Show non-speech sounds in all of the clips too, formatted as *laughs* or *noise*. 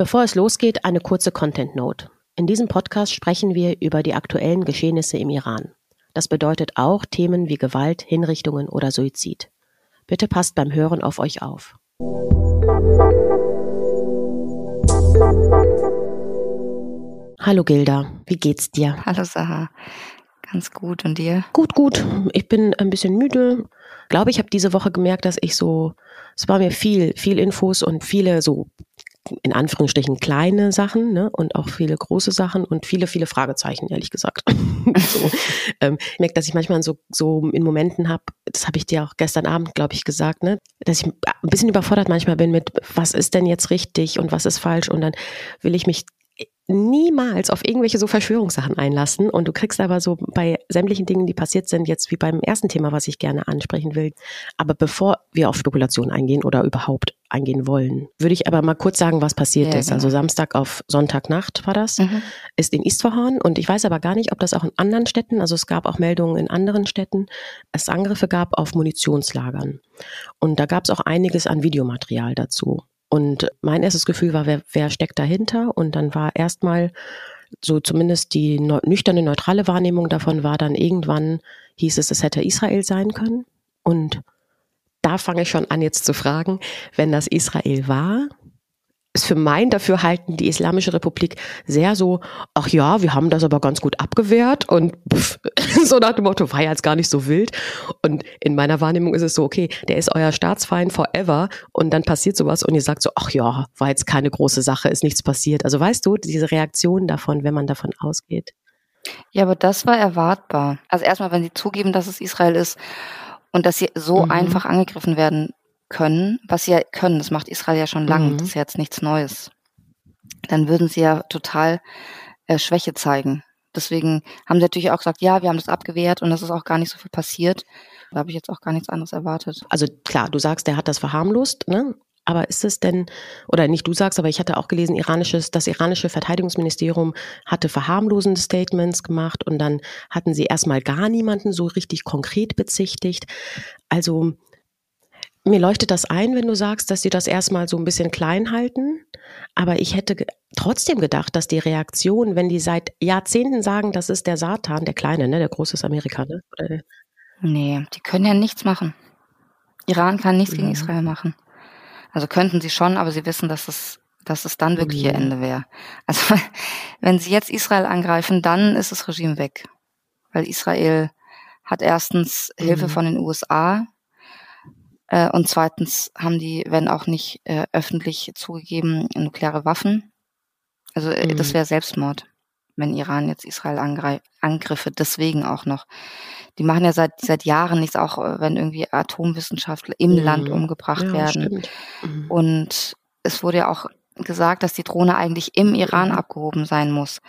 Bevor es losgeht, eine kurze Content Note. In diesem Podcast sprechen wir über die aktuellen Geschehnisse im Iran. Das bedeutet auch Themen wie Gewalt, Hinrichtungen oder Suizid. Bitte passt beim Hören auf euch auf. Hallo Gilda, wie geht's dir? Hallo Saha, ganz gut und dir? Gut, gut. Ich bin ein bisschen müde. Ich glaube, ich habe diese Woche gemerkt, dass ich so, es war mir viel, viel Infos und viele so in Anführungsstrichen kleine Sachen ne? und auch viele große Sachen und viele, viele Fragezeichen, ehrlich gesagt. *laughs* so, ähm, ich merke, dass ich manchmal so, so in Momenten habe, das habe ich dir auch gestern Abend, glaube ich, gesagt, ne? dass ich ein bisschen überfordert manchmal bin mit, was ist denn jetzt richtig und was ist falsch und dann will ich mich niemals auf irgendwelche so Verschwörungssachen einlassen. Und du kriegst aber so bei sämtlichen Dingen, die passiert sind, jetzt wie beim ersten Thema, was ich gerne ansprechen will. Aber bevor wir auf Spekulationen eingehen oder überhaupt eingehen wollen, würde ich aber mal kurz sagen, was passiert ja, ist. Genau. Also Samstag auf Sonntagnacht war das, mhm. ist in Isfahan. Und ich weiß aber gar nicht, ob das auch in anderen Städten, also es gab auch Meldungen in anderen Städten, es Angriffe gab auf Munitionslagern. Und da gab es auch einiges an Videomaterial dazu. Und mein erstes Gefühl war, wer, wer steckt dahinter? Und dann war erstmal so zumindest die nüchterne, neutrale Wahrnehmung davon war dann irgendwann, hieß es, es hätte Israel sein können. Und da fange ich schon an jetzt zu fragen, wenn das Israel war, ist für mein Dafürhalten die Islamische Republik sehr so, ach ja, wir haben das aber ganz gut abgewehrt und pff, *laughs* so nach dem Motto, war ja jetzt gar nicht so wild. Und in meiner Wahrnehmung ist es so, okay, der ist euer Staatsfeind forever und dann passiert sowas und ihr sagt so, ach ja, war jetzt keine große Sache, ist nichts passiert. Also weißt du, diese Reaktion davon, wenn man davon ausgeht. Ja, aber das war erwartbar. Also erstmal, wenn sie zugeben, dass es Israel ist und dass sie so mhm. einfach angegriffen werden können, was sie ja können, das macht Israel ja schon lange, mhm. das ist ja jetzt nichts Neues, dann würden sie ja total äh, Schwäche zeigen. Deswegen haben sie natürlich auch gesagt, ja, wir haben das abgewehrt und das ist auch gar nicht so viel passiert. Da habe ich jetzt auch gar nichts anderes erwartet. Also klar, du sagst, der hat das verharmlost, ne? Aber ist es denn, oder nicht du sagst, aber ich hatte auch gelesen, iranisches, das iranische Verteidigungsministerium hatte verharmlosende Statements gemacht und dann hatten sie erstmal gar niemanden so richtig konkret bezichtigt. Also mir leuchtet das ein, wenn du sagst, dass sie das erstmal so ein bisschen klein halten. Aber ich hätte trotzdem gedacht, dass die Reaktion, wenn die seit Jahrzehnten sagen, das ist der Satan, der Kleine, ne, der Große ist Amerika, ne? Oder nee, die können ja nichts machen. Iran kann nichts mhm. gegen Israel machen. Also könnten sie schon, aber sie wissen, dass es, dass es dann wirklich ihr Ende wäre. Also *laughs* wenn sie jetzt Israel angreifen, dann ist das Regime weg. Weil Israel hat erstens Hilfe mhm. von den USA, äh, und zweitens haben die, wenn auch nicht äh, öffentlich zugegeben, nukleare Waffen. Also äh, mhm. das wäre Selbstmord, wenn Iran jetzt Israel angriffe. Deswegen auch noch. Die machen ja seit seit Jahren nichts, auch äh, wenn irgendwie Atomwissenschaftler im mhm. Land umgebracht ja, werden. Mhm. Und es wurde ja auch gesagt, dass die Drohne eigentlich im Iran mhm. abgehoben sein muss.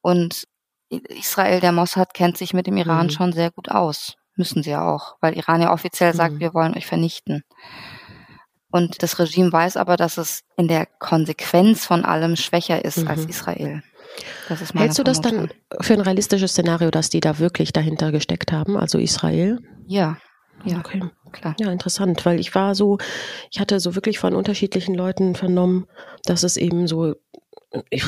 Und Israel, der Mossad, kennt sich mit dem Iran mhm. schon sehr gut aus. Müssen sie ja auch, weil Iran ja offiziell sagt, mhm. wir wollen euch vernichten. Und das Regime weiß aber, dass es in der Konsequenz von allem schwächer ist mhm. als Israel. Hältst du das dann für ein realistisches Szenario, dass die da wirklich dahinter gesteckt haben, also Israel? Ja, ja, okay. klar. Ja, interessant, weil ich war so, ich hatte so wirklich von unterschiedlichen Leuten vernommen, dass es eben so, ich,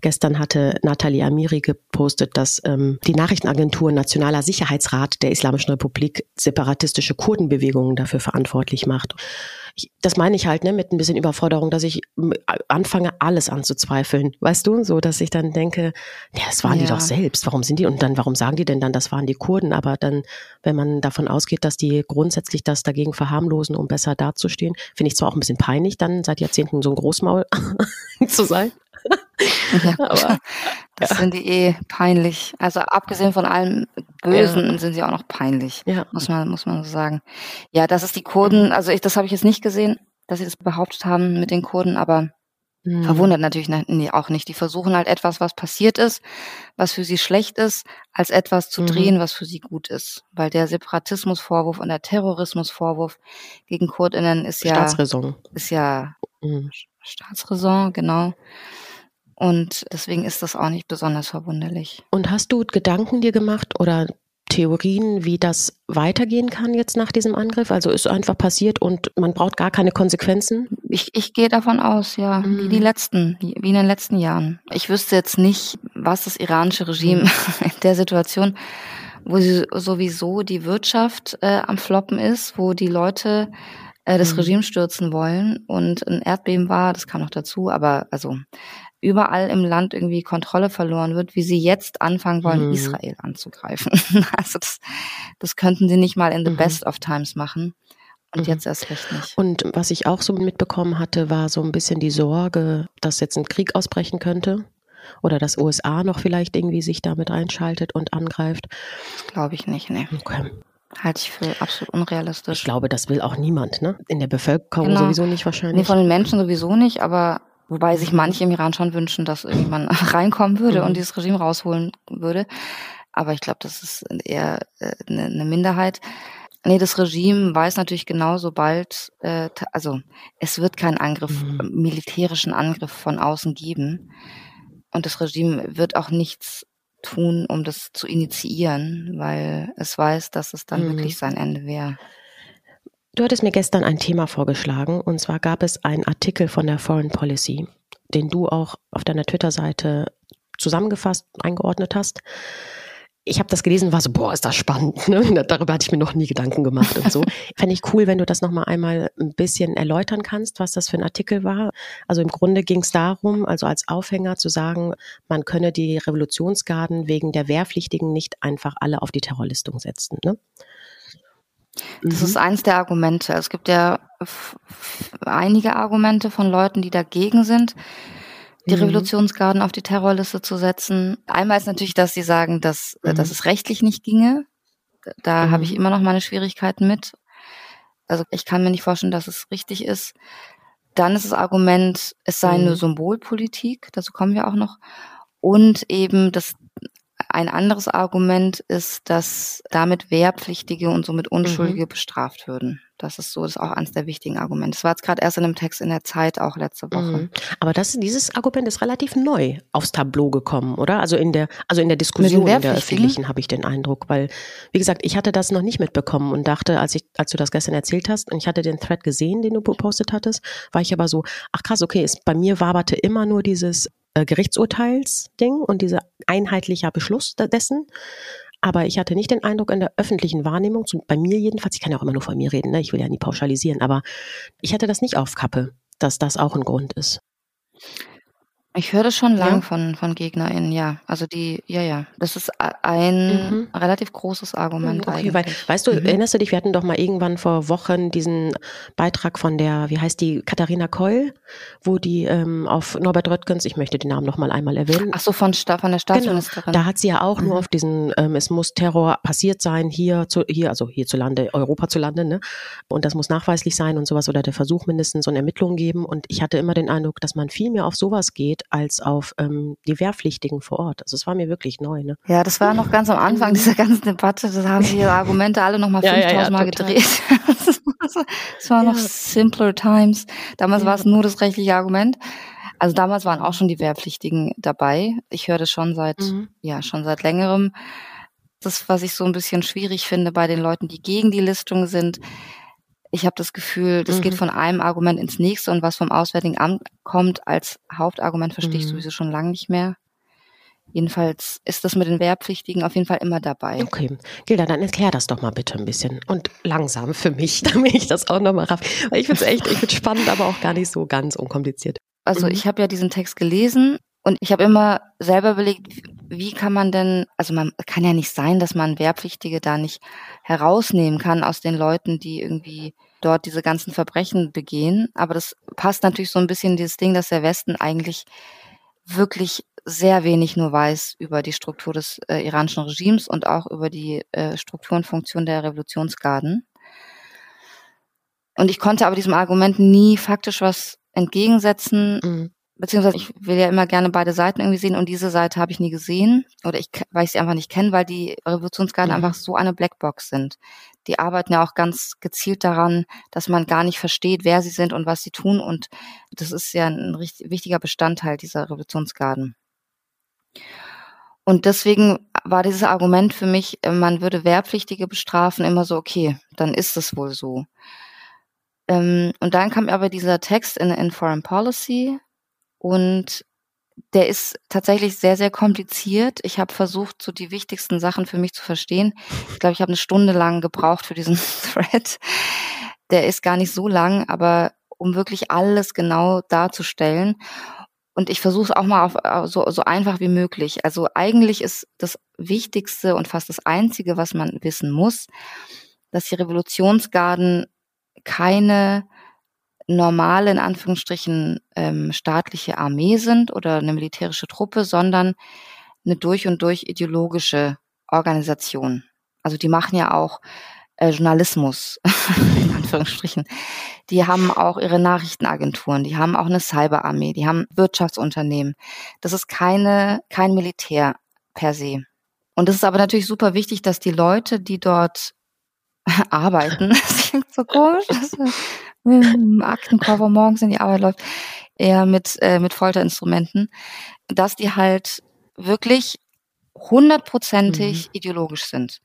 Gestern hatte Nathalie Amiri gepostet, dass ähm, die Nachrichtenagentur Nationaler Sicherheitsrat der Islamischen Republik separatistische Kurdenbewegungen dafür verantwortlich macht. Ich, das meine ich halt ne, mit ein bisschen Überforderung, dass ich anfange, alles anzuzweifeln. Weißt du, so dass ich dann denke, ja, das waren ja. die doch selbst. Warum sind die? Und dann, warum sagen die denn dann, das waren die Kurden? Aber dann, wenn man davon ausgeht, dass die grundsätzlich das dagegen verharmlosen, um besser dazustehen, finde ich zwar auch ein bisschen peinlich, dann seit Jahrzehnten so ein Großmaul *laughs* zu sein. Ja, *laughs* aber das ja. sind die eh peinlich. Also abgesehen von allem Bösen ja. sind sie auch noch peinlich. Ja. Muss man, muss man so sagen. Ja, das ist die Kurden, also ich, das habe ich jetzt nicht gesehen, dass sie das behauptet haben mit den Kurden, aber mhm. verwundert natürlich nee, auch nicht. Die versuchen halt etwas, was passiert ist, was für sie schlecht ist, als etwas zu mhm. drehen, was für sie gut ist. Weil der Separatismusvorwurf und der Terrorismusvorwurf gegen Kurdinnen ist ja Staatsräson. Ist ja mhm. Staatsräson, genau. Und deswegen ist das auch nicht besonders verwunderlich. Und hast du Gedanken dir gemacht oder Theorien, wie das weitergehen kann jetzt nach diesem Angriff? Also ist einfach passiert und man braucht gar keine Konsequenzen? Ich, ich gehe davon aus, ja, mhm. wie die letzten, wie in den letzten Jahren. Ich wüsste jetzt nicht, was das iranische Regime mhm. *laughs* in der Situation, wo sie sowieso die Wirtschaft äh, am Floppen ist, wo die Leute äh, das mhm. Regime stürzen wollen und ein Erdbeben war, das kam noch dazu, aber also überall im Land irgendwie Kontrolle verloren wird, wie sie jetzt anfangen wollen, mhm. Israel anzugreifen. *laughs* also das, das könnten sie nicht mal in the mhm. best of times machen. Und mhm. jetzt erst recht nicht. Und was ich auch so mitbekommen hatte, war so ein bisschen die Sorge, dass jetzt ein Krieg ausbrechen könnte. Oder dass USA noch vielleicht irgendwie sich damit einschaltet und angreift. Das glaube ich nicht, ne. Okay. Halte ich für absolut unrealistisch. Ich glaube, das will auch niemand, ne? In der Bevölkerung genau. sowieso nicht wahrscheinlich. Nee, von den Menschen sowieso nicht, aber Wobei sich manche im Iran schon wünschen, dass irgendjemand *laughs* reinkommen würde mhm. und dieses Regime rausholen würde. Aber ich glaube, das ist eher äh, eine, eine Minderheit. Nee, das Regime weiß natürlich genau, sobald, äh, also es wird keinen Angriff, mhm. militärischen Angriff von außen geben. Und das Regime wird auch nichts tun, um das zu initiieren, weil es weiß, dass es dann mhm. wirklich sein Ende wäre. Du hattest mir gestern ein Thema vorgeschlagen und zwar gab es einen Artikel von der Foreign Policy, den du auch auf deiner Twitter-Seite zusammengefasst, eingeordnet hast. Ich habe das gelesen, war so, boah, ist das spannend. Ne? *laughs* Darüber hatte ich mir noch nie Gedanken gemacht und so. *laughs* Fände ich cool, wenn du das nochmal einmal ein bisschen erläutern kannst, was das für ein Artikel war. Also im Grunde ging es darum, also als Aufhänger zu sagen, man könne die Revolutionsgarden wegen der Wehrpflichtigen nicht einfach alle auf die Terrorlistung setzen. Ne? Das mhm. ist eins der Argumente. Es gibt ja einige Argumente von Leuten, die dagegen sind, die mhm. Revolutionsgarden auf die Terrorliste zu setzen. Einmal ist natürlich, dass sie sagen, dass, mhm. dass es rechtlich nicht ginge. Da mhm. habe ich immer noch meine Schwierigkeiten mit. Also ich kann mir nicht vorstellen, dass es richtig ist. Dann ist das Argument, es sei eine mhm. Symbolpolitik, dazu kommen wir auch noch. Und eben, dass ein anderes Argument ist, dass damit Wehrpflichtige und somit Unschuldige mhm. bestraft würden. Das ist so, das ist auch eines der wichtigen Argumente. Das war jetzt gerade erst in einem Text in der Zeit, auch letzte Woche. Mhm. Aber das, dieses Argument ist relativ neu aufs Tableau gekommen, oder? Also in der, also in der Diskussion in der öffentlichen habe ich den Eindruck, weil, wie gesagt, ich hatte das noch nicht mitbekommen und dachte, als ich, als du das gestern erzählt hast und ich hatte den Thread gesehen, den du gepostet hattest, war ich aber so, ach krass, okay, ist, bei mir waberte immer nur dieses Gerichtsurteilsding und dieser einheitlicher Beschluss dessen. Aber ich hatte nicht den Eindruck in der öffentlichen Wahrnehmung, bei mir jedenfalls, ich kann ja auch immer nur von mir reden, ne? ich will ja nie pauschalisieren, aber ich hatte das nicht auf Kappe, dass das auch ein Grund ist. Ich höre das schon lang ja. von, von GegnerInnen, ja. Also die, ja, ja. Das ist ein mhm. relativ großes Argument okay, eigentlich. Weil, weißt du, mhm. erinnerst du dich, wir hatten doch mal irgendwann vor Wochen diesen Beitrag von der, wie heißt die, Katharina Keul, wo die ähm, auf Norbert Röttgens, ich möchte den Namen noch mal einmal erwähnen. Ach so, von, von der genau. Staatsministerin. Genau. Da hat sie ja auch mhm. nur auf diesen, ähm, es muss Terror passiert sein, hier, zu, hier, also hierzulande, Europa zu landen, ne? Und das muss nachweislich sein und sowas oder der Versuch mindestens so eine Ermittlung geben. Und ich hatte immer den Eindruck, dass man viel mehr auf sowas geht, als auf ähm, die Wehrpflichtigen vor Ort. Also es war mir wirklich neu. Ne? Ja, das war noch ganz am Anfang dieser ganzen Debatte. Da haben sie ihre Argumente alle nochmal 5000 *laughs* ja, ja, Mal gedreht. *laughs* Es war noch simpler times. Damals war es nur das rechtliche Argument. Also damals waren auch schon die Wehrpflichtigen dabei. Ich höre das schon seit, mhm. ja, schon seit längerem. Das, was ich so ein bisschen schwierig finde bei den Leuten, die gegen die Listung sind, ich habe das Gefühl, das mhm. geht von einem Argument ins nächste und was vom Auswärtigen Amt kommt als Hauptargument, verstehe ich mhm. sowieso schon lange nicht mehr. Jedenfalls ist das mit den Wehrpflichtigen auf jeden Fall immer dabei. Okay. Gilda, dann erklär das doch mal bitte ein bisschen. Und langsam für mich, *laughs* damit ich das auch nochmal raff. Weil ich finde es echt, ich finde spannend, aber auch gar nicht so ganz unkompliziert. Also mhm. ich habe ja diesen Text gelesen und ich habe immer selber überlegt, wie kann man denn, also man kann ja nicht sein, dass man Wehrpflichtige da nicht herausnehmen kann aus den Leuten, die irgendwie dort diese ganzen Verbrechen begehen. Aber das passt natürlich so ein bisschen dieses Ding, dass der Westen eigentlich wirklich sehr wenig nur weiß über die Struktur des äh, iranischen Regimes und auch über die äh, Struktur und Funktion der Revolutionsgarden. Und ich konnte aber diesem Argument nie faktisch was entgegensetzen, mhm beziehungsweise ich will ja immer gerne beide Seiten irgendwie sehen und diese Seite habe ich nie gesehen oder ich, weil ich sie einfach nicht kenne, weil die Revolutionsgarden mhm. einfach so eine Blackbox sind. Die arbeiten ja auch ganz gezielt daran, dass man gar nicht versteht, wer sie sind und was sie tun und das ist ja ein richtig, wichtiger Bestandteil dieser Revolutionsgarden. Und deswegen war dieses Argument für mich, äh, man würde Wehrpflichtige bestrafen, immer so, okay, dann ist es wohl so. Ähm, und dann kam aber dieser Text in, in Foreign Policy und der ist tatsächlich sehr, sehr kompliziert. Ich habe versucht, so die wichtigsten Sachen für mich zu verstehen. Ich glaube, ich habe eine Stunde lang gebraucht für diesen *laughs* Thread. Der ist gar nicht so lang, aber um wirklich alles genau darzustellen. Und ich versuche es auch mal auf, äh, so, so einfach wie möglich. Also eigentlich ist das Wichtigste und fast das Einzige, was man wissen muss, dass die Revolutionsgarden keine normale, in Anführungsstrichen, ähm, staatliche Armee sind oder eine militärische Truppe, sondern eine durch und durch ideologische Organisation. Also die machen ja auch äh, Journalismus, *laughs* in Anführungsstrichen. Die haben auch ihre Nachrichtenagenturen, die haben auch eine Cyberarmee, die haben Wirtschaftsunternehmen. Das ist keine, kein Militär per se. Und es ist aber natürlich super wichtig, dass die Leute, die dort *laughs* arbeiten, *laughs* das klingt so komisch, *laughs* Aktenkoffer morgens in die Arbeit läuft, eher mit, äh, mit Folterinstrumenten, dass die halt wirklich hundertprozentig mhm. ideologisch sind.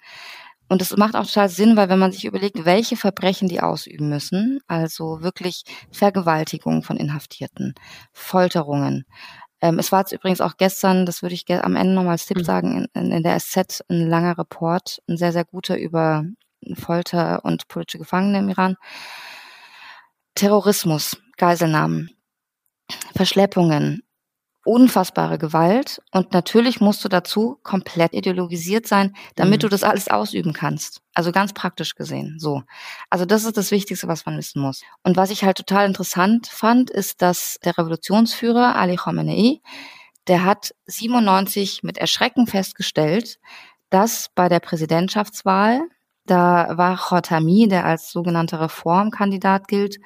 Und das macht auch total Sinn, weil wenn man sich überlegt, welche Verbrechen die ausüben müssen, also wirklich Vergewaltigung von Inhaftierten, Folterungen. Ähm, es war jetzt übrigens auch gestern, das würde ich am Ende nochmal als Tipp mhm. sagen, in, in der SZ ein langer Report, ein sehr, sehr guter über Folter und politische Gefangene im Iran. Terrorismus, Geiselnahmen, Verschleppungen, unfassbare Gewalt und natürlich musst du dazu komplett ideologisiert sein, damit mhm. du das alles ausüben kannst. Also ganz praktisch gesehen, so. Also das ist das Wichtigste, was man wissen muss. Und was ich halt total interessant fand, ist, dass der Revolutionsführer Ali Khamenei, der hat 97 mit Erschrecken festgestellt, dass bei der Präsidentschaftswahl da war Khotami, der als sogenannter Reformkandidat gilt,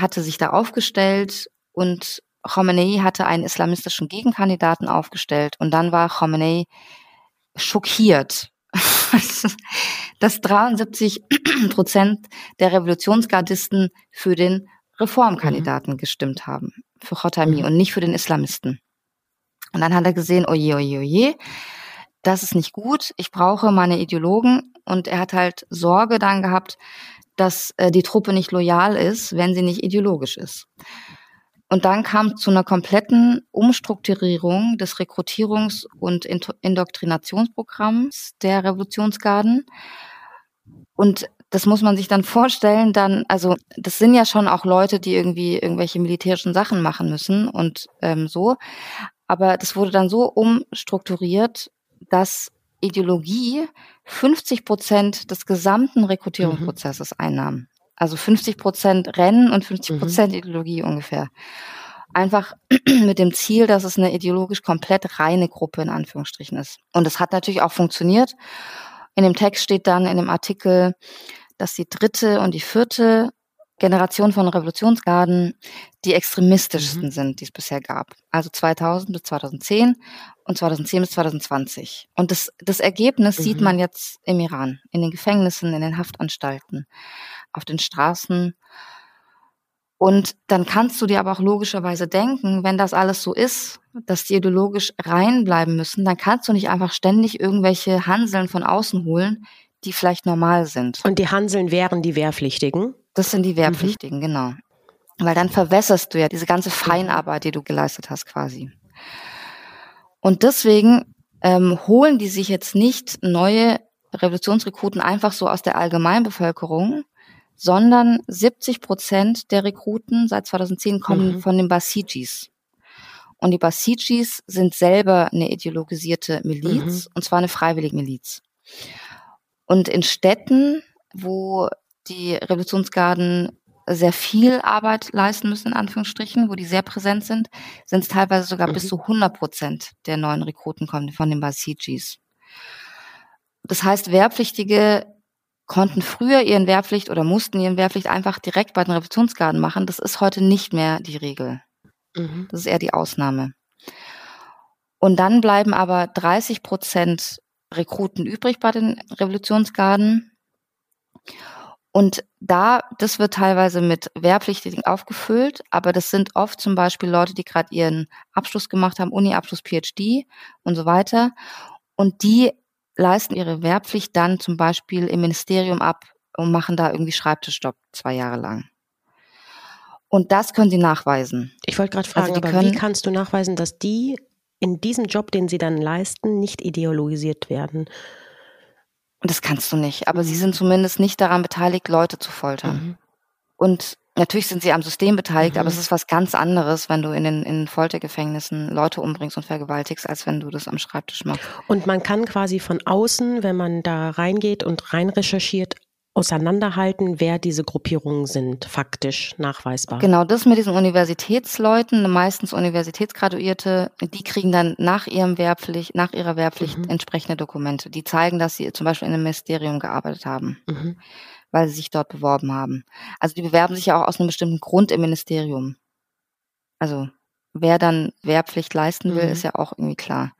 hatte sich da aufgestellt und Khomeini hatte einen islamistischen Gegenkandidaten aufgestellt und dann war Khomeini schockiert, *laughs* dass 73 *clears throat* Prozent der Revolutionsgardisten für den Reformkandidaten mhm. gestimmt haben, für Khotami mhm. und nicht für den Islamisten. Und dann hat er gesehen, oje, oje, oje, das ist nicht gut, ich brauche meine Ideologen und er hat halt Sorge dann gehabt, dass äh, die Truppe nicht loyal ist, wenn sie nicht ideologisch ist. Und dann kam zu einer kompletten Umstrukturierung des Rekrutierungs- und Indoktrinationsprogramms der Revolutionsgarden. Und das muss man sich dann vorstellen, dann, also das sind ja schon auch Leute, die irgendwie irgendwelche militärischen Sachen machen müssen und ähm, so. Aber das wurde dann so umstrukturiert, dass Ideologie 50 Prozent des gesamten Rekrutierungsprozesses mhm. einnahm. Also 50 Prozent Rennen und 50 Prozent mhm. Ideologie ungefähr. Einfach *clears throat* mit dem Ziel, dass es eine ideologisch komplett reine Gruppe in Anführungsstrichen ist. Und es hat natürlich auch funktioniert. In dem Text steht dann in dem Artikel, dass die dritte und die vierte Generation von Revolutionsgarden die extremistischsten mhm. sind, die es bisher gab. Also 2000 bis 2010 und 2010 bis 2020. Und das, das Ergebnis mhm. sieht man jetzt im Iran, in den Gefängnissen, in den Haftanstalten, auf den Straßen. Und dann kannst du dir aber auch logischerweise denken, wenn das alles so ist, dass die ideologisch reinbleiben müssen, dann kannst du nicht einfach ständig irgendwelche Hanseln von außen holen, die vielleicht normal sind. Und die Hanseln wären die Wehrpflichtigen? Das sind die mhm. Wehrpflichtigen, mhm. genau. Weil dann verwässerst du ja diese ganze Feinarbeit, die du geleistet hast, quasi. Und deswegen ähm, holen die sich jetzt nicht neue Revolutionsrekruten einfach so aus der Allgemeinbevölkerung, sondern 70 Prozent der Rekruten seit 2010 kommen mhm. von den Basijis. Und die Basijis sind selber eine ideologisierte Miliz, mhm. und zwar eine freiwillige Miliz. Und in Städten, wo die Revolutionsgarden sehr viel Arbeit leisten müssen, in Anführungsstrichen, wo die sehr präsent sind, sind es teilweise sogar mhm. bis zu 100 Prozent der neuen Rekruten kommen von den Basijis. Das heißt, Wehrpflichtige konnten früher ihren Wehrpflicht oder mussten ihren Wehrpflicht einfach direkt bei den Revolutionsgarden machen. Das ist heute nicht mehr die Regel. Mhm. Das ist eher die Ausnahme. Und dann bleiben aber 30 Prozent Rekruten übrig bei den Revolutionsgarden. Und da, das wird teilweise mit Wehrpflichtigen aufgefüllt, aber das sind oft zum Beispiel Leute, die gerade ihren Abschluss gemacht haben, Uni-Abschluss, PhD und so weiter. Und die leisten ihre Wehrpflicht dann zum Beispiel im Ministerium ab und machen da irgendwie Schreibtischstopp zwei Jahre lang. Und das können sie nachweisen. Ich wollte gerade fragen, also aber wie kannst du nachweisen, dass die in diesem Job, den sie dann leisten, nicht ideologisiert werden? Das kannst du nicht. Aber sie sind zumindest nicht daran beteiligt, Leute zu foltern. Mhm. Und natürlich sind sie am System beteiligt, mhm. aber es ist was ganz anderes, wenn du in den in Foltergefängnissen Leute umbringst und vergewaltigst, als wenn du das am Schreibtisch machst. Und man kann quasi von außen, wenn man da reingeht und rein recherchiert, auseinanderhalten, wer diese Gruppierungen sind, faktisch nachweisbar. Genau, das mit diesen Universitätsleuten, meistens Universitätsgraduierte, die kriegen dann nach ihrem Wehrpflicht, nach ihrer Wehrpflicht mhm. entsprechende Dokumente, die zeigen, dass sie zum Beispiel in einem Ministerium gearbeitet haben, mhm. weil sie sich dort beworben haben. Also die bewerben sich ja auch aus einem bestimmten Grund im Ministerium. Also wer dann Wehrpflicht leisten will, mhm. ist ja auch irgendwie klar.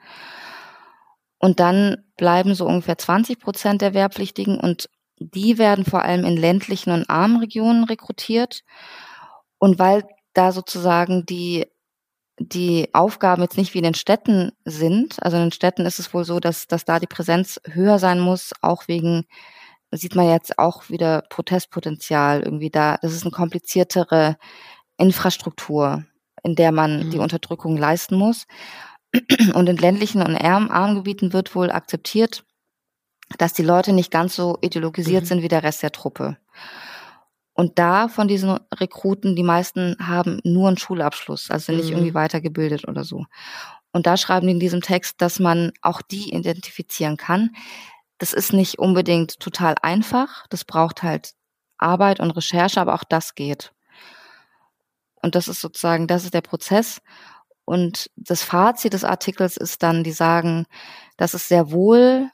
Und dann bleiben so ungefähr 20 Prozent der Wehrpflichtigen und die werden vor allem in ländlichen und armen Regionen rekrutiert. Und weil da sozusagen die, die Aufgaben jetzt nicht wie in den Städten sind, also in den Städten ist es wohl so, dass, dass da die Präsenz höher sein muss, auch wegen, sieht man jetzt auch wieder Protestpotenzial irgendwie da. Das ist eine kompliziertere Infrastruktur, in der man mhm. die Unterdrückung leisten muss. Und in ländlichen und armen Gebieten wird wohl akzeptiert, dass die Leute nicht ganz so ideologisiert mhm. sind wie der Rest der Truppe. Und da von diesen Rekruten, die meisten haben nur einen Schulabschluss, also nicht mhm. irgendwie weitergebildet oder so. Und da schreiben die in diesem Text, dass man auch die identifizieren kann. Das ist nicht unbedingt total einfach. Das braucht halt Arbeit und Recherche, aber auch das geht. Und das ist sozusagen, das ist der Prozess. Und das Fazit des Artikels ist dann, die sagen, dass es sehr wohl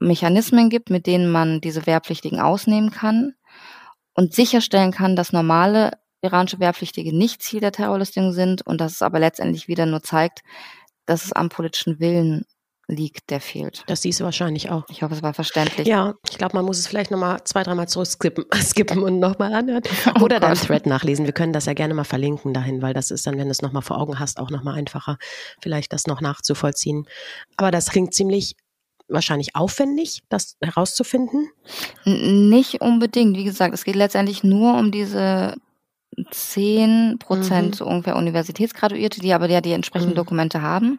Mechanismen gibt, mit denen man diese Wehrpflichtigen ausnehmen kann und sicherstellen kann, dass normale iranische Wehrpflichtige nicht Ziel der Terrorlistung sind und dass es aber letztendlich wieder nur zeigt, dass es am politischen Willen liegt, der fehlt. Das siehst du wahrscheinlich auch. Ich hoffe, es war verständlich. Ja, ich glaube, man muss es vielleicht nochmal zwei, dreimal zurückskippen *laughs* skippen und nochmal anhören. *laughs* Oh Oder oh dein Thread nachlesen. Wir können das ja gerne mal verlinken dahin, weil das ist dann, wenn du es nochmal vor Augen hast, auch nochmal einfacher, vielleicht das noch nachzuvollziehen. Aber das klingt ziemlich wahrscheinlich aufwendig, das herauszufinden? Nicht unbedingt. Wie gesagt, es geht letztendlich nur um diese 10 Prozent mhm. so ungefähr Universitätsgraduierte, die aber ja die entsprechenden mhm. Dokumente haben.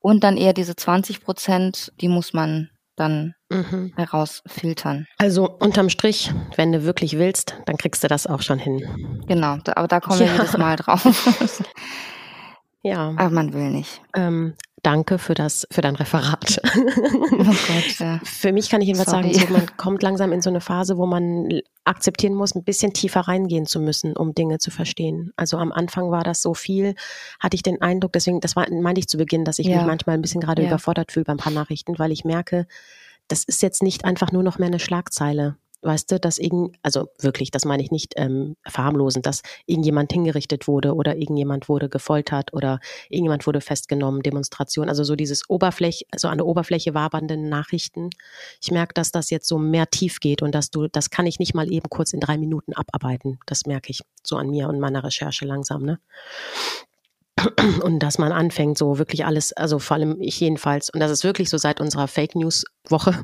Und dann eher diese 20 Prozent, die muss man dann mhm. herausfiltern. Also unterm Strich, wenn du wirklich willst, dann kriegst du das auch schon hin. Genau, aber da kommen ja. wir jedes Mal drauf. *laughs* ja. Aber man will nicht. Ähm, Danke für das, für dein Referat. Oh Gott, ja. Für mich kann ich jedenfalls Sorry. sagen, so, man kommt langsam in so eine Phase, wo man akzeptieren muss, ein bisschen tiefer reingehen zu müssen, um Dinge zu verstehen. Also am Anfang war das so viel, hatte ich den Eindruck, deswegen, das war, meinte ich zu Beginn, dass ich ja. mich manchmal ein bisschen gerade ja. überfordert fühle beim paar Nachrichten, weil ich merke, das ist jetzt nicht einfach nur noch mehr eine Schlagzeile weißt du, dass irgend, also wirklich, das meine ich nicht ähm, verharmlosen, dass irgendjemand hingerichtet wurde oder irgendjemand wurde gefoltert oder irgendjemand wurde festgenommen, Demonstration, also so dieses Oberfläche, so an der Oberfläche wabernden Nachrichten. Ich merke, dass das jetzt so mehr tief geht und dass du, das kann ich nicht mal eben kurz in drei Minuten abarbeiten. Das merke ich so an mir und meiner Recherche langsam, ne? und dass man anfängt, so wirklich alles, also vor allem ich jedenfalls, und das ist wirklich so seit unserer Fake News Woche,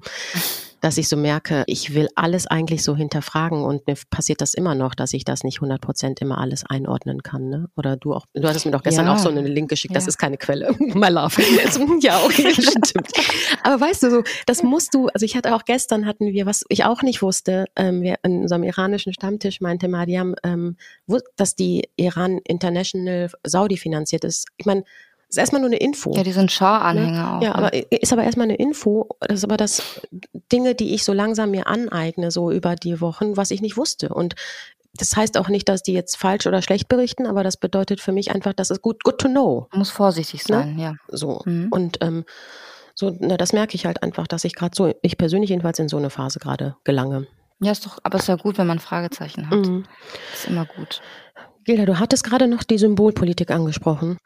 dass ich so merke, ich will alles eigentlich so hinterfragen und mir passiert das immer noch, dass ich das nicht 100 Prozent immer alles einordnen kann. Ne? Oder du auch, du hattest mir doch gestern ja. auch so einen Link geschickt, ja. das ist keine Quelle. *laughs* My love. *laughs* *laughs* ja, okay, stimmt. Aber weißt du, so, das musst du, also ich hatte auch gestern hatten wir, was ich auch nicht wusste, ähm, wir in unserem iranischen Stammtisch meinte Mariam, ähm, dass die Iran International Saudi finanziert ist. Ich meine, ist erstmal nur eine Info. Ja, die sind Schau-Anhänger ne? auch. Ja, ne? aber ist aber erstmal eine Info. Das ist aber das Dinge, die ich so langsam mir aneigne, so über die Wochen, was ich nicht wusste. Und das heißt auch nicht, dass die jetzt falsch oder schlecht berichten, aber das bedeutet für mich einfach, dass es gut, good to know. Man muss vorsichtig ne? sein, ne? ja. So. Mhm. Und ähm, so, na, das merke ich halt einfach, dass ich gerade so, ich persönlich jedenfalls in so eine Phase gerade gelange. Ja, ist doch, aber ist ja gut, wenn man Fragezeichen hat. Mhm. Ist immer gut. Gilda, du hattest gerade noch die Symbolpolitik angesprochen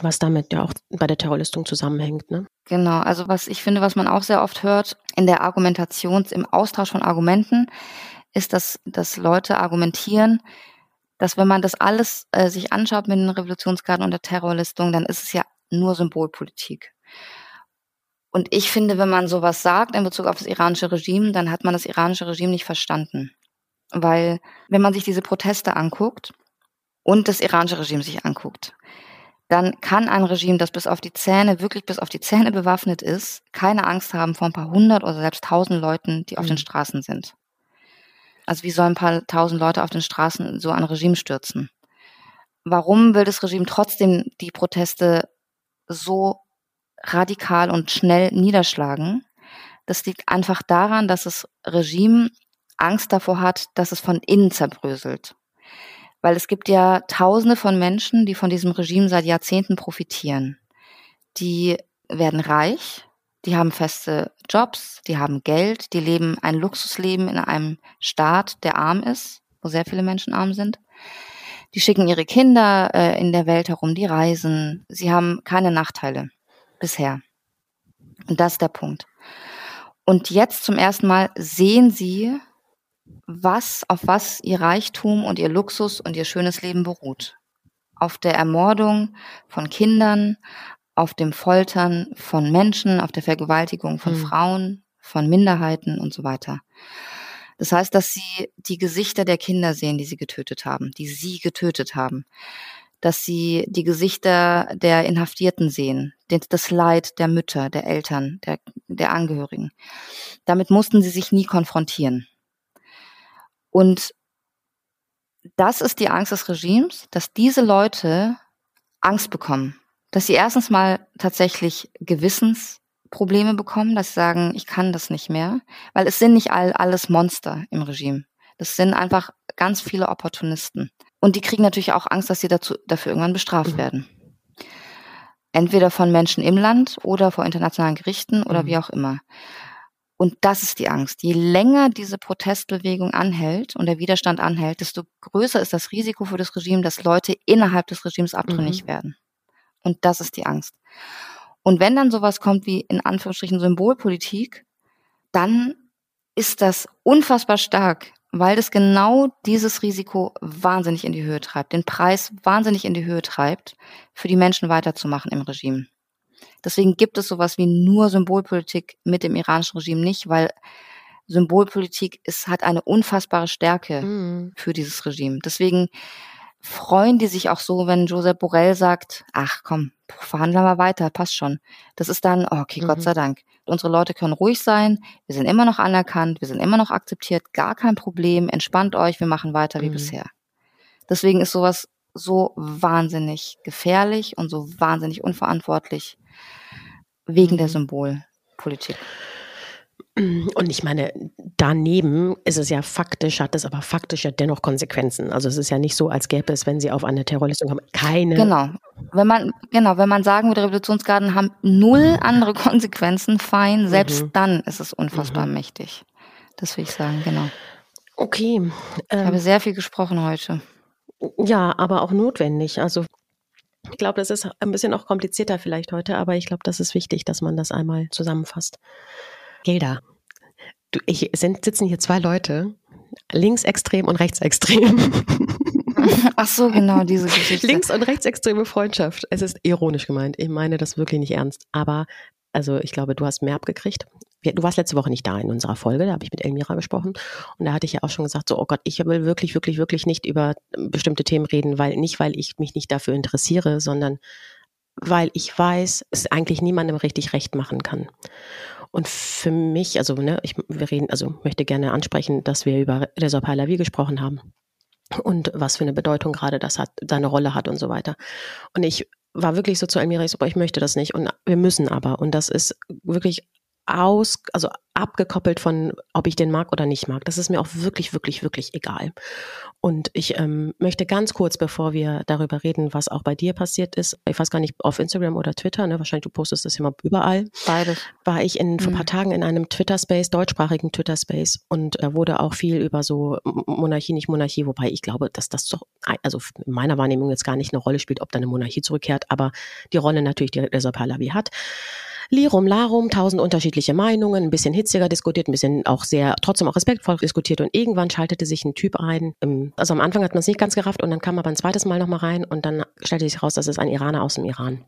was damit ja auch bei der Terrorlistung zusammenhängt. Ne? Genau, also was ich finde, was man auch sehr oft hört in der Argumentations, im Austausch von Argumenten, ist, dass, dass Leute argumentieren, dass wenn man das alles äh, sich anschaut mit den Revolutionsgarden und der Terrorlistung, dann ist es ja nur Symbolpolitik. Und ich finde, wenn man sowas sagt in Bezug auf das iranische Regime, dann hat man das iranische Regime nicht verstanden. Weil wenn man sich diese Proteste anguckt und das iranische Regime sich anguckt, dann kann ein Regime, das bis auf die Zähne, wirklich bis auf die Zähne bewaffnet ist, keine Angst haben vor ein paar hundert oder selbst tausend Leuten, die auf mhm. den Straßen sind. Also wie sollen ein paar tausend Leute auf den Straßen so ein Regime stürzen? Warum will das Regime trotzdem die Proteste so radikal und schnell niederschlagen? Das liegt einfach daran, dass das Regime Angst davor hat, dass es von innen zerbröselt. Weil es gibt ja Tausende von Menschen, die von diesem Regime seit Jahrzehnten profitieren. Die werden reich, die haben feste Jobs, die haben Geld, die leben ein Luxusleben in einem Staat, der arm ist, wo sehr viele Menschen arm sind. Die schicken ihre Kinder äh, in der Welt herum, die reisen. Sie haben keine Nachteile bisher. Und das ist der Punkt. Und jetzt zum ersten Mal sehen sie, was, auf was ihr Reichtum und ihr Luxus und ihr schönes Leben beruht. Auf der Ermordung von Kindern, auf dem Foltern von Menschen, auf der Vergewaltigung von mhm. Frauen, von Minderheiten und so weiter. Das heißt, dass sie die Gesichter der Kinder sehen, die sie getötet haben, die sie getötet haben. Dass sie die Gesichter der Inhaftierten sehen, das Leid der Mütter, der Eltern, der, der Angehörigen. Damit mussten sie sich nie konfrontieren. Und das ist die Angst des Regimes, dass diese Leute Angst bekommen. Dass sie erstens mal tatsächlich Gewissensprobleme bekommen, dass sie sagen, ich kann das nicht mehr. Weil es sind nicht all, alles Monster im Regime. Das sind einfach ganz viele Opportunisten. Und die kriegen natürlich auch Angst, dass sie dazu, dafür irgendwann bestraft mhm. werden. Entweder von Menschen im Land oder vor internationalen Gerichten oder mhm. wie auch immer. Und das ist die Angst. Je länger diese Protestbewegung anhält und der Widerstand anhält, desto größer ist das Risiko für das Regime, dass Leute innerhalb des Regimes abtrünnig mhm. werden. Und das ist die Angst. Und wenn dann sowas kommt wie in Anführungsstrichen Symbolpolitik, dann ist das unfassbar stark, weil das genau dieses Risiko wahnsinnig in die Höhe treibt, den Preis wahnsinnig in die Höhe treibt, für die Menschen weiterzumachen im Regime. Deswegen gibt es sowas wie nur Symbolpolitik mit dem iranischen Regime nicht, weil Symbolpolitik ist, hat eine unfassbare Stärke mhm. für dieses Regime. Deswegen freuen die sich auch so, wenn Josep Borrell sagt, ach komm, verhandeln wir weiter, passt schon. Das ist dann, oh, okay, mhm. Gott sei Dank. Unsere Leute können ruhig sein, wir sind immer noch anerkannt, wir sind immer noch akzeptiert, gar kein Problem, entspannt euch, wir machen weiter wie mhm. bisher. Deswegen ist sowas so wahnsinnig gefährlich und so wahnsinnig unverantwortlich wegen der mhm. Symbolpolitik. Und ich meine, daneben ist es ja faktisch, hat es aber faktisch ja dennoch Konsequenzen. Also es ist ja nicht so, als gäbe es, wenn sie auf eine Terrorlistung kommen, keine. Genau. Wenn man, genau, wenn man sagen würde, Revolutionsgarden haben null andere Konsequenzen, fein, selbst mhm. dann ist es unfassbar mhm. mächtig. Das will ich sagen, genau. Okay. ich habe ähm. sehr viel gesprochen heute. Ja, aber auch notwendig. Also ich glaube, das ist ein bisschen auch komplizierter vielleicht heute, aber ich glaube, das ist wichtig, dass man das einmal zusammenfasst. Gilda, du, ich, sind, sitzen hier zwei Leute, linksextrem und rechtsextrem. *laughs* Ach so, genau, diese Geschichte. Links- und rechtsextreme Freundschaft. Es ist ironisch gemeint. Ich meine das wirklich nicht ernst. Aber, also ich glaube, du hast mehr abgekriegt du warst letzte Woche nicht da in unserer Folge, da habe ich mit Elmira gesprochen und da hatte ich ja auch schon gesagt, so, oh Gott, ich will wirklich, wirklich, wirklich nicht über bestimmte Themen reden, weil nicht, weil ich mich nicht dafür interessiere, sondern weil ich weiß, es eigentlich niemandem richtig recht machen kann. Und für mich, also ne, ich wir reden, also möchte gerne ansprechen, dass wir über Reza Pahlavi gesprochen haben und was für eine Bedeutung gerade das hat, seine Rolle hat und so weiter. Und ich war wirklich so zu Elmira, ich so, ich möchte das nicht und wir müssen aber. Und das ist wirklich aus, also abgekoppelt von, ob ich den mag oder nicht mag. Das ist mir auch wirklich, wirklich, wirklich egal. Und ich ähm, möchte ganz kurz, bevor wir darüber reden, was auch bei dir passiert ist, ich weiß gar nicht, auf Instagram oder Twitter, ne, wahrscheinlich du postest das immer überall. Beides. War ich in, vor ein paar mhm. Tagen in einem Twitter-Space, deutschsprachigen Twitter-Space und da wurde auch viel über so Monarchie, nicht Monarchie, wobei ich glaube, dass das doch, also in meiner Wahrnehmung jetzt gar nicht eine Rolle spielt, ob da eine Monarchie zurückkehrt, aber die Rolle natürlich, die Reza Pahlavi hat. Lirum Larum, tausend unterschiedliche Meinungen, ein bisschen hitziger diskutiert, ein bisschen auch sehr, trotzdem auch respektvoll diskutiert und irgendwann schaltete sich ein Typ ein. Also am Anfang hat man es nicht ganz gerafft und dann kam aber ein zweites Mal nochmal rein und dann stellte sich heraus, dass es ein Iraner aus dem Iran.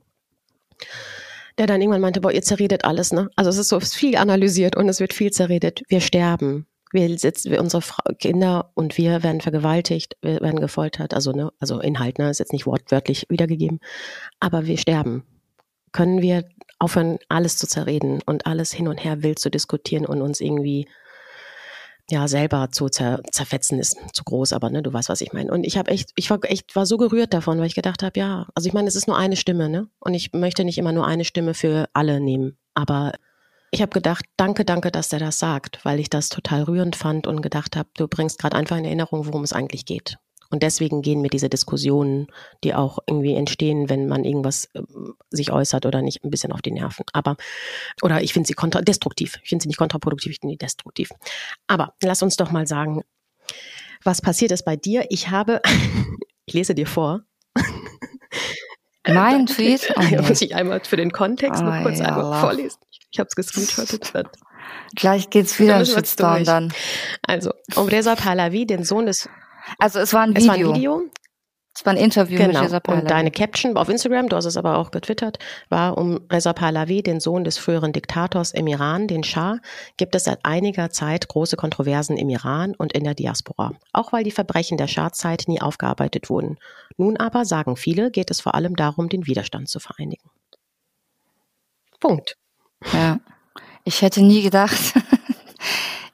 der dann irgendwann meinte, boah, ihr zerredet alles, ne? Also es ist so viel analysiert und es wird viel zerredet. Wir sterben. Wir sitzen, wir, unsere Frau, Kinder und wir werden vergewaltigt, wir werden gefoltert, also ne, also Inhalt, ne, ist jetzt nicht wortwörtlich wiedergegeben, aber wir sterben. Können wir aufhören, alles zu zerreden und alles hin und her wild zu diskutieren und uns irgendwie ja selber zu zer zerfetzen ist zu groß, aber ne, du weißt, was ich meine. Und ich habe echt, ich war echt, war so gerührt davon, weil ich gedacht habe, ja, also ich meine, es ist nur eine Stimme, ne? Und ich möchte nicht immer nur eine Stimme für alle nehmen. Aber ich habe gedacht, danke, danke, dass der das sagt, weil ich das total rührend fand und gedacht habe, du bringst gerade einfach in Erinnerung, worum es eigentlich geht. Und deswegen gehen mir diese Diskussionen, die auch irgendwie entstehen, wenn man irgendwas äh, sich äußert oder nicht, ein bisschen auf die Nerven. Aber, oder ich finde sie kontra destruktiv. Ich finde sie nicht kontraproduktiv, ich finde sie destruktiv. Aber lass uns doch mal sagen, was passiert ist bei dir. Ich habe, *laughs* ich lese dir vor. Mein *laughs* Tweet? Oh, *laughs* nee. Muss ich einmal für den Kontext oh, noch kurz ja, einmal vorlesen. Ich habe es gescreenshottet. Gleich geht's wieder Shitstorm dann. Also, um Reza Pahlavi, den Sohn des also es war ein Video. Es war ein Video. Es war ein Interview genau. mit Reza Pahlavi. Und deine Caption auf Instagram, du hast es aber auch getwittert, war um Reza Pahlavi, den Sohn des früheren Diktators im Iran, den Schah, gibt es seit einiger Zeit große Kontroversen im Iran und in der Diaspora. Auch weil die Verbrechen der Schah-Zeit nie aufgearbeitet wurden. Nun aber, sagen viele, geht es vor allem darum, den Widerstand zu vereinigen. Punkt. Ja. Ich hätte nie gedacht, *laughs*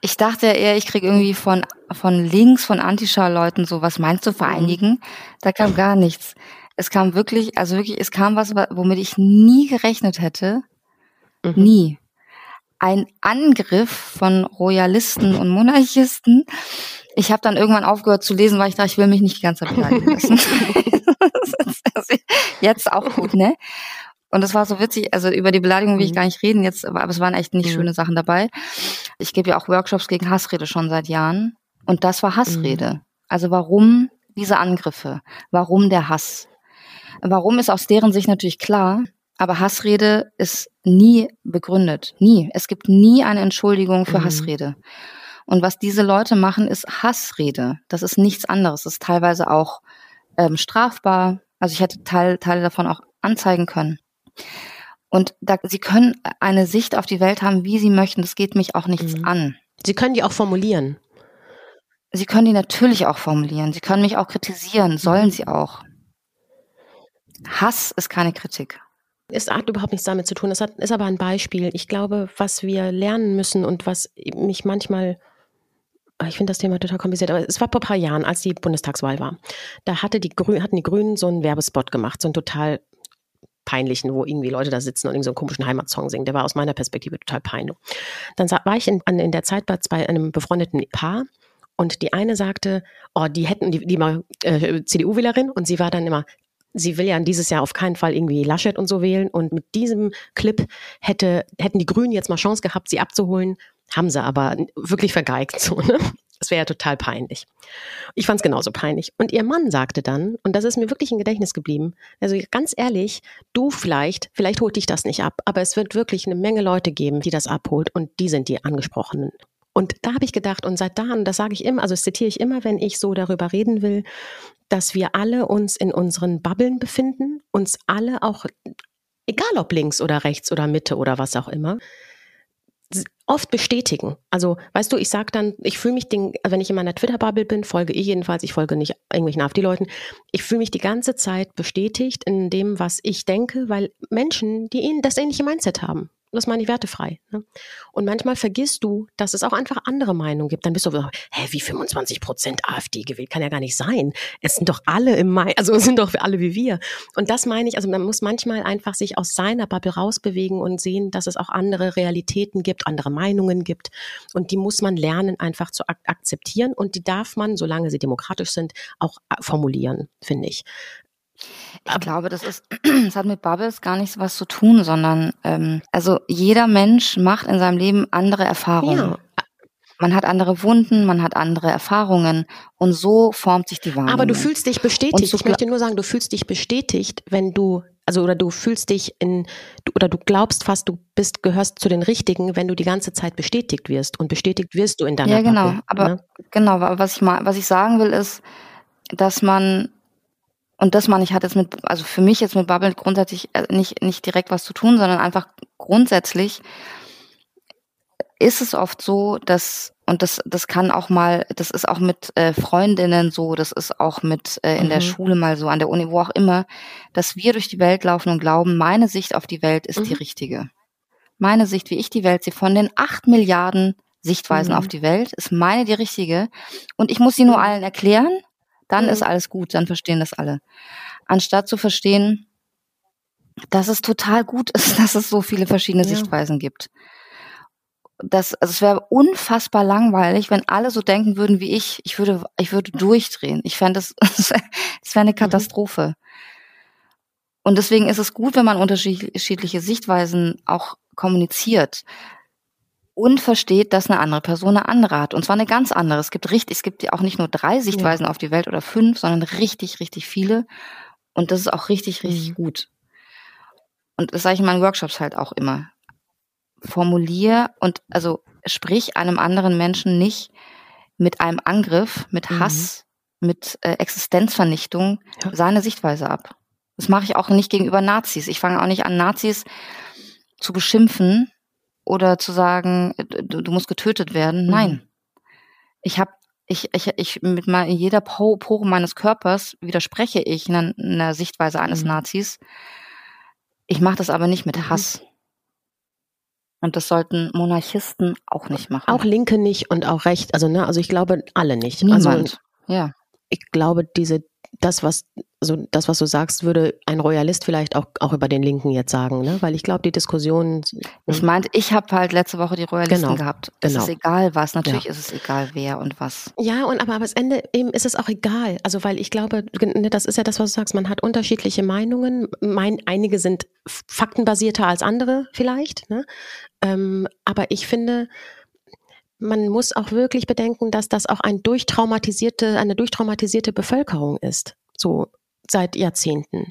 ich dachte eher, ich kriege irgendwie von, von links, von Antischar-Leuten so, was meinst du vereinigen? Da kam gar nichts. Es kam wirklich, also wirklich, es kam was, womit ich nie gerechnet hätte. Mhm. Nie. Ein Angriff von Royalisten und Monarchisten. Ich habe dann irgendwann aufgehört zu lesen, weil ich dachte, ich will mich nicht die ganze Zeit beleidigen lassen. *laughs* *laughs* Jetzt auch gut, ne? Und es war so witzig, also über die Beleidigung will ich mhm. gar nicht reden jetzt, aber es waren echt nicht mhm. schöne Sachen dabei. Ich gebe ja auch Workshops gegen Hassrede schon seit Jahren. Und das war Hassrede. Mhm. Also warum diese Angriffe? Warum der Hass? Warum ist aus deren Sicht natürlich klar, aber Hassrede ist nie begründet. Nie. Es gibt nie eine Entschuldigung für mhm. Hassrede. Und was diese Leute machen, ist Hassrede. Das ist nichts anderes. Das ist teilweise auch ähm, strafbar. Also ich hätte Teil, Teile davon auch anzeigen können. Und da, sie können eine Sicht auf die Welt haben, wie sie möchten. Das geht mich auch nichts mhm. an. Sie können die auch formulieren. Sie können die natürlich auch formulieren. Sie können mich auch kritisieren. Sollen mhm. sie auch. Hass ist keine Kritik. Es hat überhaupt nichts damit zu tun. Es hat, ist aber ein Beispiel. Ich glaube, was wir lernen müssen und was mich manchmal ich finde das Thema total kompliziert, aber es war vor ein paar Jahren, als die Bundestagswahl war. Da hatte die Grün, hatten die Grünen so einen Werbespot gemacht, so einen total peinlichen, wo irgendwie Leute da sitzen und irgendwie so einen komischen Heimatsong singen. Der war aus meiner Perspektive total peinlich. Dann war ich in, in der Zeit bei einem befreundeten Paar und die eine sagte, oh, die hätten, die, die war äh, CDU-Wählerin und sie war dann immer, sie will ja dieses Jahr auf keinen Fall irgendwie Laschet und so wählen und mit diesem Clip hätte, hätten die Grünen jetzt mal Chance gehabt, sie abzuholen, haben sie aber wirklich vergeigt, so, ne? Das wäre ja total peinlich. Ich fand es genauso peinlich. Und ihr Mann sagte dann, und das ist mir wirklich im Gedächtnis geblieben, also ganz ehrlich, du vielleicht, vielleicht holt dich das nicht ab, aber es wird wirklich eine Menge Leute geben, die das abholt und die sind die Angesprochenen. Und da habe ich gedacht, und seit dann, das sage ich immer, also das zitiere ich immer, wenn ich so darüber reden will, dass wir alle uns in unseren Bubbeln befinden, uns alle auch, egal ob links oder rechts oder Mitte oder was auch immer, oft bestätigen. Also, weißt du, ich sage dann, ich fühle mich, den, wenn ich in meiner Twitter-Bubble bin, folge ich jedenfalls, ich folge nicht irgendwelchen AfD-Leuten, ich fühle mich die ganze Zeit bestätigt in dem, was ich denke, weil Menschen, die ihnen das ähnliche Mindset haben, das meine ich wertefrei. Ne? Und manchmal vergisst du, dass es auch einfach andere Meinungen gibt. Dann bist du so, hä, wie 25 Prozent AfD gewählt? Kann ja gar nicht sein. Es sind doch alle im Mai, also sind doch alle wie wir. Und das meine ich, also man muss manchmal einfach sich aus seiner Bubble rausbewegen und sehen, dass es auch andere Realitäten gibt, andere Meinungen gibt. Und die muss man lernen, einfach zu ak akzeptieren. Und die darf man, solange sie demokratisch sind, auch äh, formulieren, finde ich. Ich glaube, das ist, *clears throat* das hat mit Bubbles gar nichts was zu tun, sondern ähm, also jeder Mensch macht in seinem Leben andere Erfahrungen. Ja. Man hat andere Wunden, man hat andere Erfahrungen und so formt sich die Wahrnehmung. Aber du fühlst dich bestätigt. Ich möchte nur sagen, du fühlst dich bestätigt, wenn du also oder du fühlst dich in oder du glaubst fast, du bist gehörst zu den Richtigen, wenn du die ganze Zeit bestätigt wirst und bestätigt wirst du in deiner Ja, genau. Bubble, aber ne? genau, aber was ich mal, was ich sagen will ist, dass man und das meine ich, hat jetzt mit, also für mich jetzt mit Bubble grundsätzlich äh, nicht, nicht direkt was zu tun, sondern einfach grundsätzlich ist es oft so, dass, und das, das kann auch mal, das ist auch mit äh, Freundinnen so, das ist auch mit äh, in mhm. der Schule mal so, an der Uni, wo auch immer, dass wir durch die Welt laufen und glauben, meine Sicht auf die Welt ist mhm. die richtige. Meine Sicht, wie ich die Welt sehe, von den acht Milliarden Sichtweisen mhm. auf die Welt, ist meine die richtige. Und ich muss sie nur mhm. allen erklären, dann ist mhm. alles gut, dann verstehen das alle. Anstatt zu verstehen, dass es total gut ist, *laughs* dass es so viele verschiedene ja. Sichtweisen gibt das, also es wäre unfassbar langweilig, wenn alle so denken würden wie ich. Ich würde, ich würde durchdrehen. Ich fände das, das wäre eine mhm. Katastrophe. Mhm. Und deswegen ist es gut, wenn man unterschiedliche Sichtweisen auch kommuniziert und versteht, dass eine andere Person eine andere hat. Und zwar eine ganz andere. Es gibt richtig, es gibt ja auch nicht nur drei Sichtweisen ja. auf die Welt oder fünf, sondern richtig, richtig viele. Und das ist auch richtig, richtig mhm. gut. Und das sage ich in meinen Workshops halt auch immer formulier und also sprich einem anderen Menschen nicht mit einem Angriff, mit mhm. Hass, mhm. mit äh, Existenzvernichtung ja. seine Sichtweise ab. Das mache ich auch nicht gegenüber Nazis. Ich fange auch nicht an, Nazis zu beschimpfen oder zu sagen, du, du musst getötet werden. Mhm. Nein. Ich habe ich, ich, ich mit mal in jeder Pore meines Körpers widerspreche ich einer, einer Sichtweise eines mhm. Nazis. Ich mache das aber nicht mit mhm. Hass. Und das sollten Monarchisten auch nicht machen. Auch Linke nicht und auch Recht. Also, ne, also ich glaube alle nicht. Niemand. Also, ja. Ich glaube, diese, das, was, also das, was du sagst, würde ein Royalist vielleicht auch, auch über den Linken jetzt sagen, ne? Weil ich glaube, die Diskussion. Ich meinte, ich habe halt letzte Woche die Royalisten genau, gehabt. Es genau. ist egal was, natürlich ja. ist es egal wer und was. Ja, und aber, aber am Ende eben ist es auch egal. Also weil ich glaube, ne, das ist ja das, was du sagst, man hat unterschiedliche Meinungen. Mein, einige sind faktenbasierter als andere vielleicht. Ne? Ähm, aber ich finde, man muss auch wirklich bedenken, dass das auch ein durchtraumatisierte, eine durchtraumatisierte Bevölkerung ist, so seit Jahrzehnten.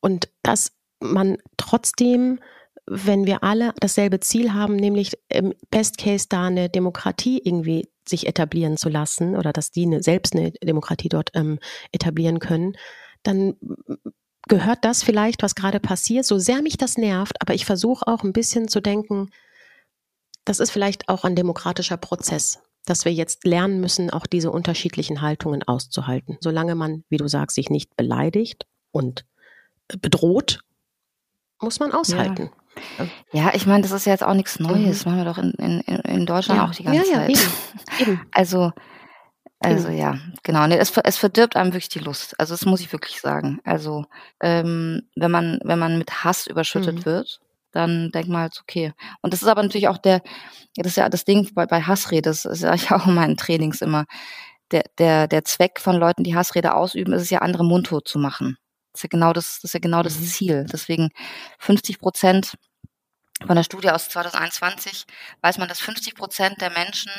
Und dass man trotzdem, wenn wir alle dasselbe Ziel haben, nämlich im Best Case da eine Demokratie irgendwie sich etablieren zu lassen oder dass die eine, selbst eine Demokratie dort ähm, etablieren können, dann gehört das vielleicht, was gerade passiert, so sehr mich das nervt, aber ich versuche auch ein bisschen zu denken, das ist vielleicht auch ein demokratischer Prozess, dass wir jetzt lernen müssen, auch diese unterschiedlichen Haltungen auszuhalten. Solange man, wie du sagst, sich nicht beleidigt und bedroht, muss man aushalten. Ja. Ja, ich meine, das ist ja jetzt auch nichts Neues. Mhm. Das machen wir doch in, in, in Deutschland ja. auch die ganze ja, ja, Zeit. Eben. eben. *laughs* Also, also mhm. ja, genau. Nee, es, es verdirbt einem wirklich die Lust. Also das muss ich wirklich sagen. Also ähm, wenn man wenn man mit Hass überschüttet mhm. wird, dann denk mal, okay. Und das ist aber natürlich auch der, das ist ja das Ding bei, bei Hassrede, das ist ja *laughs* auch in meinen Trainings immer. Der, der, der Zweck von Leuten, die Hassrede ausüben, ist es ja, andere mundtot zu machen. Das ist ja genau das, das ist ja genau das mhm. Ziel. Deswegen 50 Prozent von der Studie aus 2021 weiß man, dass 50 Prozent der Menschen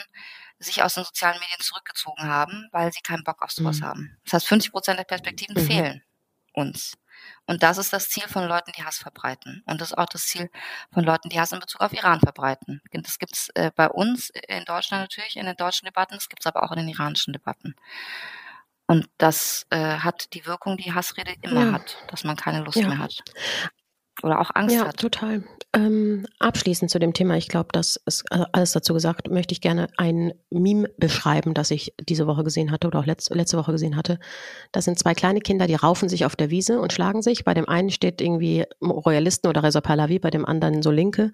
sich aus den sozialen Medien zurückgezogen haben, weil sie keinen Bock auf sowas mhm. haben. Das heißt, 50 Prozent der Perspektiven mhm. fehlen uns. Und das ist das Ziel von Leuten, die Hass verbreiten. Und das ist auch das Ziel von Leuten, die Hass in Bezug auf Iran verbreiten. Das gibt es äh, bei uns in Deutschland natürlich, in den deutschen Debatten, das gibt es aber auch in den iranischen Debatten. Und das äh, hat die Wirkung, die Hassrede immer ja. hat, dass man keine Lust ja. mehr hat oder auch Angst ja, hat. Ja, total. Ähm, abschließend zu dem Thema, ich glaube, das ist alles dazu gesagt, möchte ich gerne ein Meme beschreiben, das ich diese Woche gesehen hatte oder auch letzte, letzte Woche gesehen hatte. Das sind zwei kleine Kinder, die raufen sich auf der Wiese und schlagen sich. Bei dem einen steht irgendwie Royalisten oder Reza Pahlavi, bei dem anderen so Linke.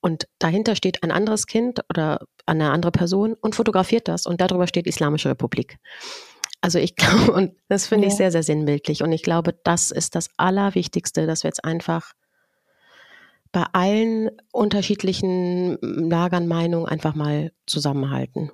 Und dahinter steht ein anderes Kind oder eine andere Person und fotografiert das und darüber steht Islamische Republik. Also ich *laughs* glaube, und das finde ja. ich sehr, sehr sinnbildlich. Und ich glaube, das ist das Allerwichtigste, dass wir jetzt einfach bei allen unterschiedlichen Lagern Meinungen einfach mal zusammenhalten.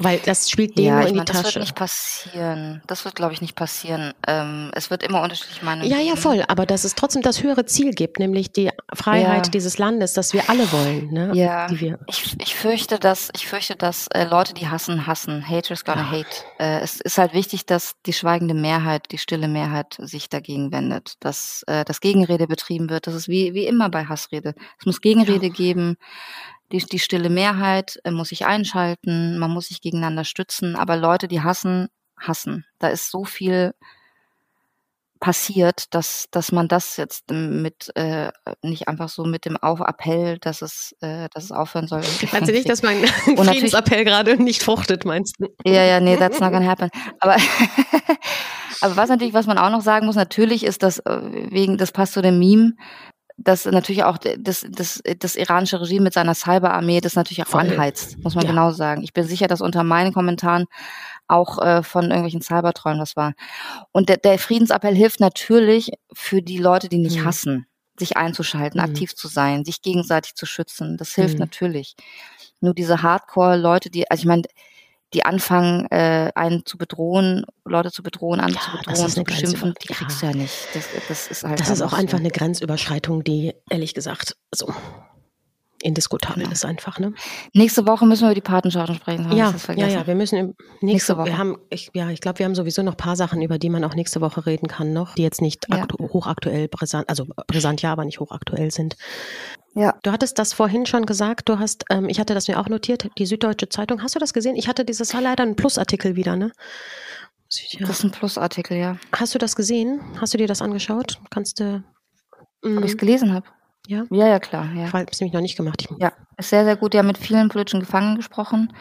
Weil das spielt denen ja, in die meine, Tasche. Das wird nicht passieren. Das wird, glaube ich, nicht passieren. Ähm, es wird immer unterschiedlich Meinungen Ja, ja, voll. Aber dass es trotzdem das höhere Ziel gibt, nämlich die Freiheit ja. dieses Landes, das wir alle wollen. Ne? Ja. Ich, ich fürchte, dass ich fürchte, dass äh, Leute, die hassen, hassen. Haters gonna ja. hate. Äh, es ist halt wichtig, dass die schweigende Mehrheit, die stille Mehrheit sich dagegen wendet, dass äh, das Gegenrede betrieben wird. Das ist wie wie immer bei Hassrede. Es muss Gegenrede geben die, die stille Mehrheit äh, muss sich einschalten, man muss sich gegeneinander stützen, aber Leute, die hassen, hassen. Da ist so viel passiert, dass, dass man das jetzt mit äh, nicht einfach so mit dem Auf Appell, dass es, äh, dass es aufhören soll. *laughs* Meinst du nicht, dass mein *laughs* Friedensappell gerade nicht fruchtet, meinst du? Ja, ja, nee, that's not gonna happen. Aber, *laughs* aber was natürlich, was man auch noch sagen muss, natürlich ist das äh, wegen, das passt zu dem Meme, dass natürlich auch das, das, das iranische Regime mit seiner Cyberarmee das natürlich auch Voll. anheizt, muss man ja. genau sagen. Ich bin sicher, dass unter meinen Kommentaren auch äh, von irgendwelchen Cybertrollen was war. Und der, der Friedensappell hilft natürlich für die Leute, die nicht mhm. hassen, sich einzuschalten, mhm. aktiv zu sein, sich gegenseitig zu schützen. Das hilft mhm. natürlich. Nur diese Hardcore-Leute, die, also ich meine, die anfangen, äh, einen zu bedrohen, Leute zu bedrohen, andere ja, zu bedrohen, zu beschimpfen, die kriegst ja. du ja nicht. Das, das ist halt. Das ist auch so. einfach eine Grenzüberschreitung, die, ehrlich gesagt, so indiskutabel ja. ist einfach. Ne? Nächste Woche müssen wir über die Patenschaften sprechen. Ja, ja, ja, wir müssen nächste, nächste Woche. Wir haben, ich, ja, ich glaube, wir haben sowieso noch ein paar Sachen, über die man auch nächste Woche reden kann noch, die jetzt nicht ja. hochaktuell brisant, also brisant ja, aber nicht hochaktuell sind. Ja. Du hattest das vorhin schon gesagt, du hast, ähm, ich hatte das mir auch notiert, die Süddeutsche Zeitung. Hast du das gesehen? Ich hatte dieses war leider ein Plusartikel wieder, ne? Ja. Das ist ein Plusartikel, ja. Hast du das gesehen? Hast du dir das angeschaut? Kannst du. Ob ich es gelesen habe? Ja? Ja, ja, klar. Ja. Ich habe es nämlich noch nicht gemacht. Ich ja, ist sehr, sehr gut. Ja, mit vielen politischen Gefangenen gesprochen.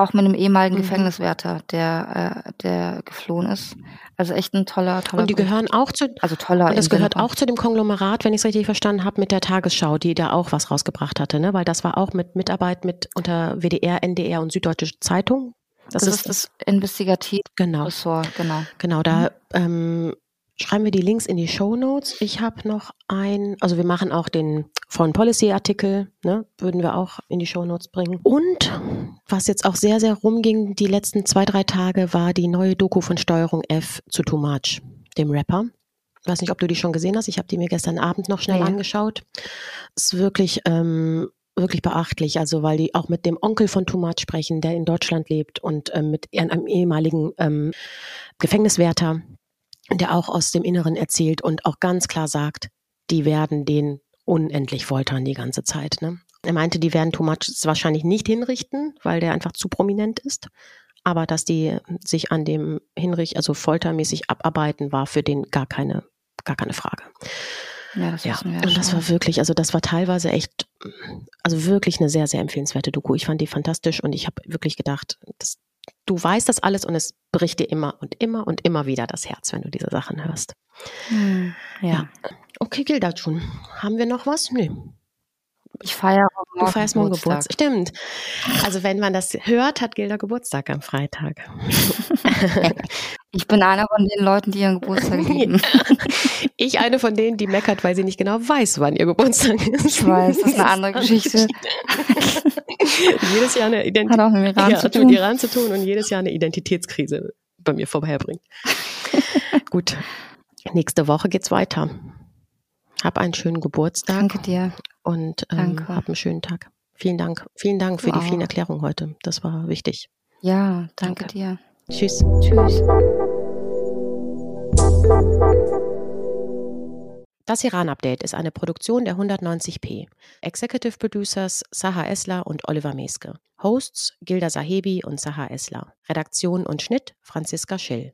Auch mit einem ehemaligen mhm. Gefängniswärter, der, äh, der geflohen ist. Also echt ein toller, toller. Und die Bericht. gehören auch zu, also toller. Und das gehört auch zu dem Konglomerat, wenn ich es richtig verstanden habe, mit der Tagesschau, die da auch was rausgebracht hatte, ne? Weil das war auch mit Mitarbeit mit unter WDR, NDR und Süddeutsche Zeitung. Das, das ist, ist das Investigativ. Genau. Ressort, genau. Genau, da mhm. ähm, schreiben wir die Links in die Show Notes. Ich habe noch ein, also wir machen auch den Foreign Policy Artikel, ne, würden wir auch in die Show Notes bringen. Und was jetzt auch sehr, sehr rumging die letzten zwei, drei Tage, war die neue Doku von Steuerung F zu Too Much, dem Rapper. Ich weiß nicht, ob du die schon gesehen hast. Ich habe die mir gestern Abend noch schnell ja. angeschaut. Ist wirklich, ähm, wirklich beachtlich. Also, weil die auch mit dem Onkel von Too Much sprechen, der in Deutschland lebt und ähm, mit einem ehemaligen ähm, Gefängniswärter, der auch aus dem Inneren erzählt und auch ganz klar sagt, die werden den unendlich foltern die ganze Zeit. Ne? Er meinte, die werden Too Much wahrscheinlich nicht hinrichten, weil der einfach zu prominent ist. Aber dass die sich an dem Hinricht, also foltermäßig abarbeiten, war für den gar keine, gar keine Frage. Ja, das ja. ja Und das war wirklich, also das war teilweise echt, also wirklich eine sehr, sehr empfehlenswerte Doku. Ich fand die fantastisch und ich habe wirklich gedacht, das, du weißt das alles und es bricht dir immer und immer und immer wieder das Herz, wenn du diese Sachen hörst. Hm, ja. ja. Okay, Gilda schon. Haben wir noch was? Nö. Ich feiere morgen Du feierst morgen Geburtstag. Stimmt. Also wenn man das hört, hat Gilda Geburtstag am Freitag. *laughs* ich bin einer von den Leuten, die ihren Geburtstag lieben. *laughs* ich eine von denen, die meckert, weil sie nicht genau weiß, wann ihr Geburtstag ist. Ich weiß, das ist eine andere Geschichte. *laughs* jedes Jahr eine Identität. Hat auch mit Iran, ja, zu tun. mit Iran zu tun und jedes Jahr eine Identitätskrise bei mir vorbeibringt. Gut. Nächste Woche geht's weiter. Hab einen schönen Geburtstag. Danke dir. Und ähm, hab einen schönen Tag. Vielen Dank. Vielen Dank für wow. die vielen Erklärungen heute. Das war wichtig. Ja, danke, danke. dir. Tschüss. Tschüss. Das Iran-Update ist eine Produktion der 190p. Executive Producers Saha Esler und Oliver Meske. Hosts Gilda Sahebi und Saha Esler. Redaktion und Schnitt Franziska Schill.